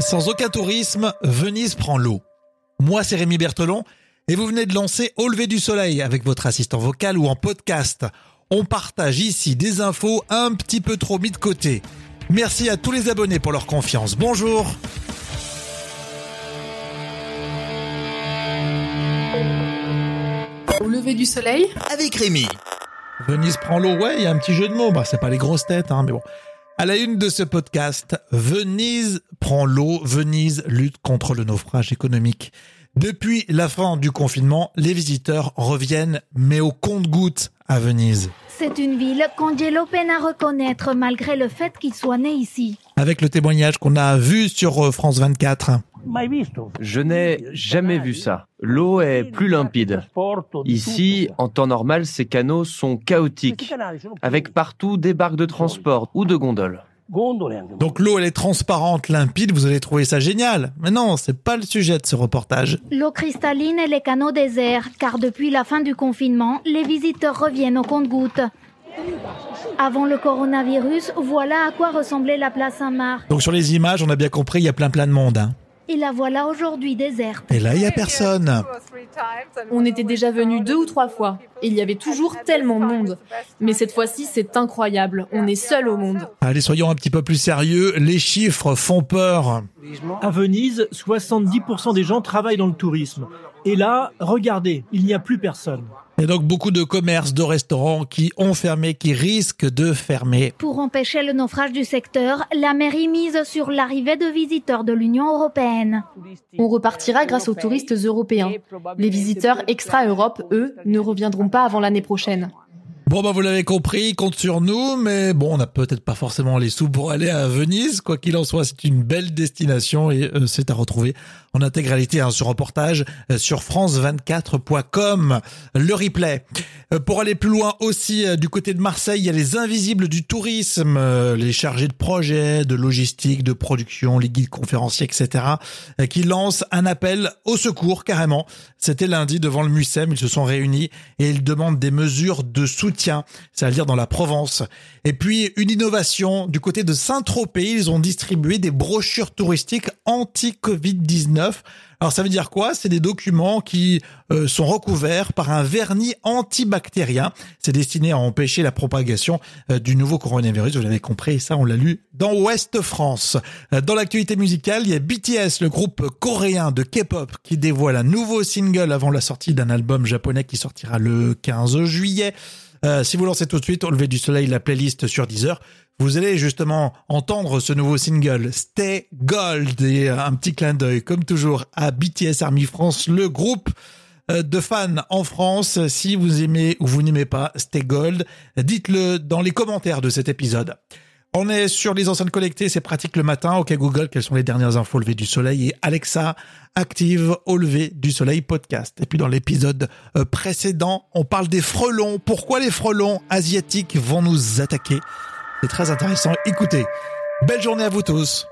Sans aucun tourisme, Venise prend l'eau. Moi, c'est Rémi Bertolon et vous venez de lancer Au lever du soleil avec votre assistant vocal ou en podcast. On partage ici des infos un petit peu trop mis de côté. Merci à tous les abonnés pour leur confiance. Bonjour. Au lever du soleil avec Rémi. Venise prend l'eau, ouais, il y a un petit jeu de mots. Bah, c'est pas les grosses têtes, hein, mais bon. À la une de ce podcast, Venise prend l'eau, Venise lutte contre le naufrage économique. Depuis la fin du confinement, les visiteurs reviennent, mais au compte-gouttes à Venise. C'est une ville qu'Angelo peine à reconnaître malgré le fait qu'il soit né ici. Avec le témoignage qu'on a vu sur euh, France 24. Je n'ai jamais vu ça. L'eau est plus limpide. Ici, en temps normal, ces canaux sont chaotiques, avec partout des barques de transport ou de gondoles. Donc l'eau, elle est transparente, limpide, vous allez trouver ça génial. Mais non, c'est pas le sujet de ce reportage. L'eau cristalline et les canaux déserts, car depuis la fin du confinement, les visiteurs reviennent au compte-gouttes. Avant le coronavirus, voilà à quoi ressemblait la place Saint-Marc. Donc sur les images, on a bien compris, il y a plein plein de monde. Hein. Et la voilà aujourd'hui déserte. Et là, il n'y a personne. On était déjà venu deux ou trois fois. Et il y avait toujours tellement de monde. Mais cette fois-ci, c'est incroyable. On est seul au monde. Allez, soyons un petit peu plus sérieux. Les chiffres font peur. À Venise, 70% des gens travaillent dans le tourisme. Et là, regardez, il n'y a plus personne. Et donc beaucoup de commerces, de restaurants qui ont fermé, qui risquent de fermer. Pour empêcher le naufrage du secteur, la mairie mise sur l'arrivée de visiteurs de l'Union européenne. On repartira grâce aux touristes européens. Les visiteurs extra-Europe, eux, ne reviendront pas avant l'année prochaine. Bon bah vous l'avez compris, compte sur nous, mais bon on n'a peut-être pas forcément les sous pour aller à Venise. Quoi qu'il en soit, c'est une belle destination et euh, c'est à retrouver en intégralité hein, ce reportage euh, sur france24.com. Le replay. Euh, pour aller plus loin aussi du côté de Marseille, il y a les invisibles du tourisme, les chargés de projet, de logistique, de production, les guides conférenciers, etc. qui lancent un appel au secours carrément. C'était lundi devant le MUSEM, ils se sont réunis et ils demandent des mesures de soutien c'est-à-dire dans la Provence. Et puis une innovation du côté de Saint-Tropez, ils ont distribué des brochures touristiques anti-Covid-19. Alors ça veut dire quoi? C'est des documents qui euh, sont recouverts par un vernis antibactérien. C'est destiné à empêcher la propagation euh, du nouveau coronavirus. Vous l'avez compris, ça on l'a lu dans Ouest France. Euh, dans l'actualité musicale, il y a BTS, le groupe coréen de K-pop, qui dévoile un nouveau single avant la sortie d'un album japonais qui sortira le 15 juillet. Si vous lancez tout de suite au lever du soleil la playlist sur Deezer, vous allez justement entendre ce nouveau single Stay Gold et un petit clin d'œil comme toujours à BTS Army France, le groupe euh, de fans en France. Si vous aimez ou vous n'aimez pas Stay Gold, dites-le dans les commentaires de cet épisode. On est sur les enceintes collectées, c'est pratique le matin. Ok Google, quelles sont les dernières infos au lever du soleil? Et Alexa active au lever du soleil podcast. Et puis dans l'épisode euh, précédent, on parle des frelons. Pourquoi les frelons asiatiques vont nous attaquer? C'est très intéressant. Écoutez, belle journée à vous tous.